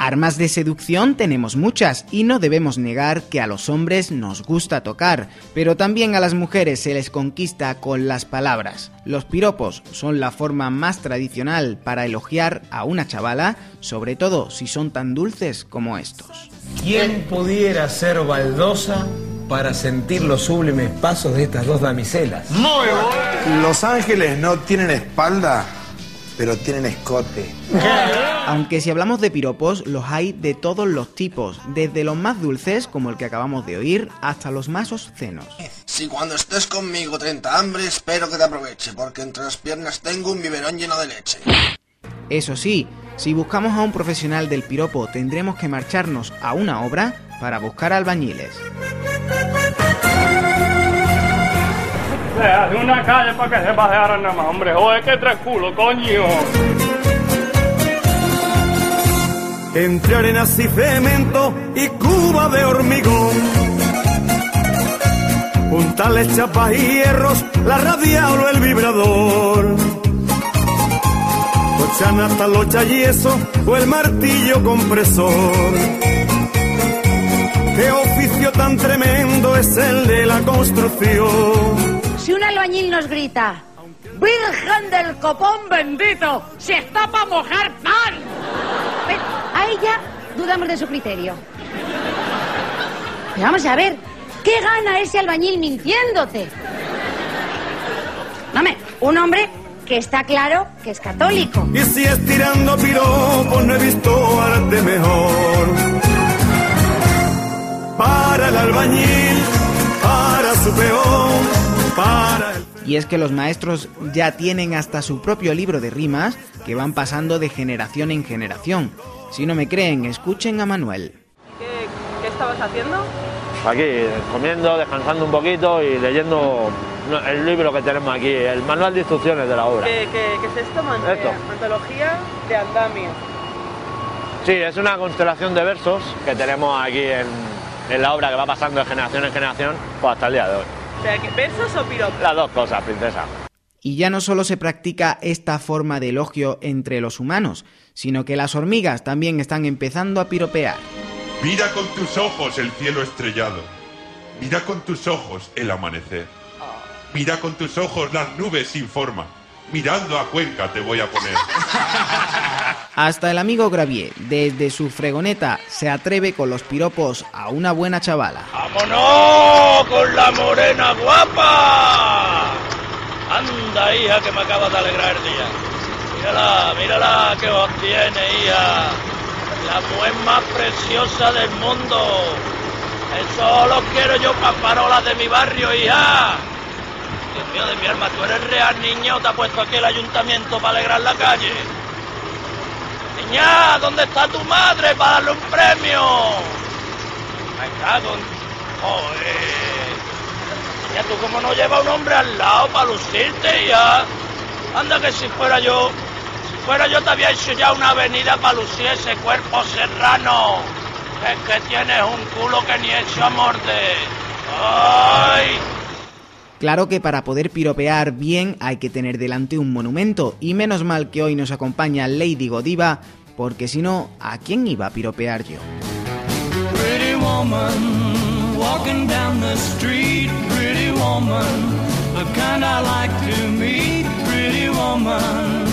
Armas de seducción tenemos muchas y no debemos negar que a los hombres nos gusta tocar, pero también a las mujeres se les conquista con las palabras. Los piropos son la forma más tradicional para elogiar a una chavala, sobre todo si son tan dulces como estos. ¿Quién pudiera ser baldosa para sentir los sublimes pasos de estas dos damiselas? Muy bueno. Los ángeles no tienen espalda, pero tienen escote. Aunque si hablamos de piropos, los hay de todos los tipos, desde los más dulces, como el que acabamos de oír, hasta los más obscenos. Si cuando estés conmigo 30 hambre, espero que te aproveche, porque entre las piernas tengo un biberón lleno de leche. Eso sí, si buscamos a un profesional del piropo, tendremos que marcharnos a una obra para buscar albañiles. De una calle para que se pasearan nada más, hombre. Joder, qué tres culo, coño. Entre arenas y cemento y cuba de hormigón. Puntales, chapas y hierros, la radial o el vibrador. Cochana, talocha, yeso o el martillo compresor. Qué oficio tan tremendo es el de la construcción. Si un albañil nos grita, Virgen del copón bendito, se está para mojar pan. A ella dudamos de su criterio. Pero vamos a ver, ¿qué gana ese albañil mintiéndote? Dame, un hombre que está claro que es católico. Y si es tirando piropos no he visto arte mejor. Para el albañil, para su peón, para el... Y es que los maestros ya tienen hasta su propio libro de rimas que van pasando de generación en generación. Si no me creen, escuchen a Manuel. ¿Qué, qué estabas haciendo? Aquí, comiendo, descansando un poquito y leyendo el libro que tenemos aquí, el manual de instrucciones de la obra. ¿Qué, qué- qué es esto? Man- Esto. eh, Antología de andamio. Sí, es una constelación de versos que tenemos aquí en, en la obra que va pasando de generación en generación pues hasta el día de hoy. O sea, ¿qué, ¿versos o piropos? Las dos cosas, princesa. Y ya no solo se practica esta forma de elogio entre los humanos, sino que las hormigas también están empezando a piropear. Mira con tus ojos el cielo estrellado. Mira con tus ojos el amanecer. Mira con tus ojos las nubes sin forma. Mirando a Cuenca te voy a poner. Hasta el amigo Gravier, desde su fregoneta, se atreve con los piropos a una buena chavala. ¡Vámonos con la morena guapa! Anda, hija, que me acabas de alegrar el día. Mírala, mírala que os tiene, hija. La mujer más preciosa del mundo. Eso lo quiero yo para farolas de mi barrio, hija. Dios mío, de mi alma, tú eres real, niño. Te ha puesto aquí el ayuntamiento para alegrar la calle. ¿Dónde está tu madre para darle un premio? Me cago en... Joder. Niña, ¿tú cómo no llevas un hombre al lado para lucirte ya? Anda que si fuera yo... Si fuera yo te había hecho ya una avenida para lucir ese cuerpo serrano. Es que tienes un culo que ni hecho a morder. ¡Ay! Claro que para poder piropear bien hay que tener delante un monumento, y menos mal que hoy nos acompaña Lady Godiva, porque si no, ¿a quién iba a piropear yo? Pretty woman, walking down the street, the kind I like to meet, pretty woman.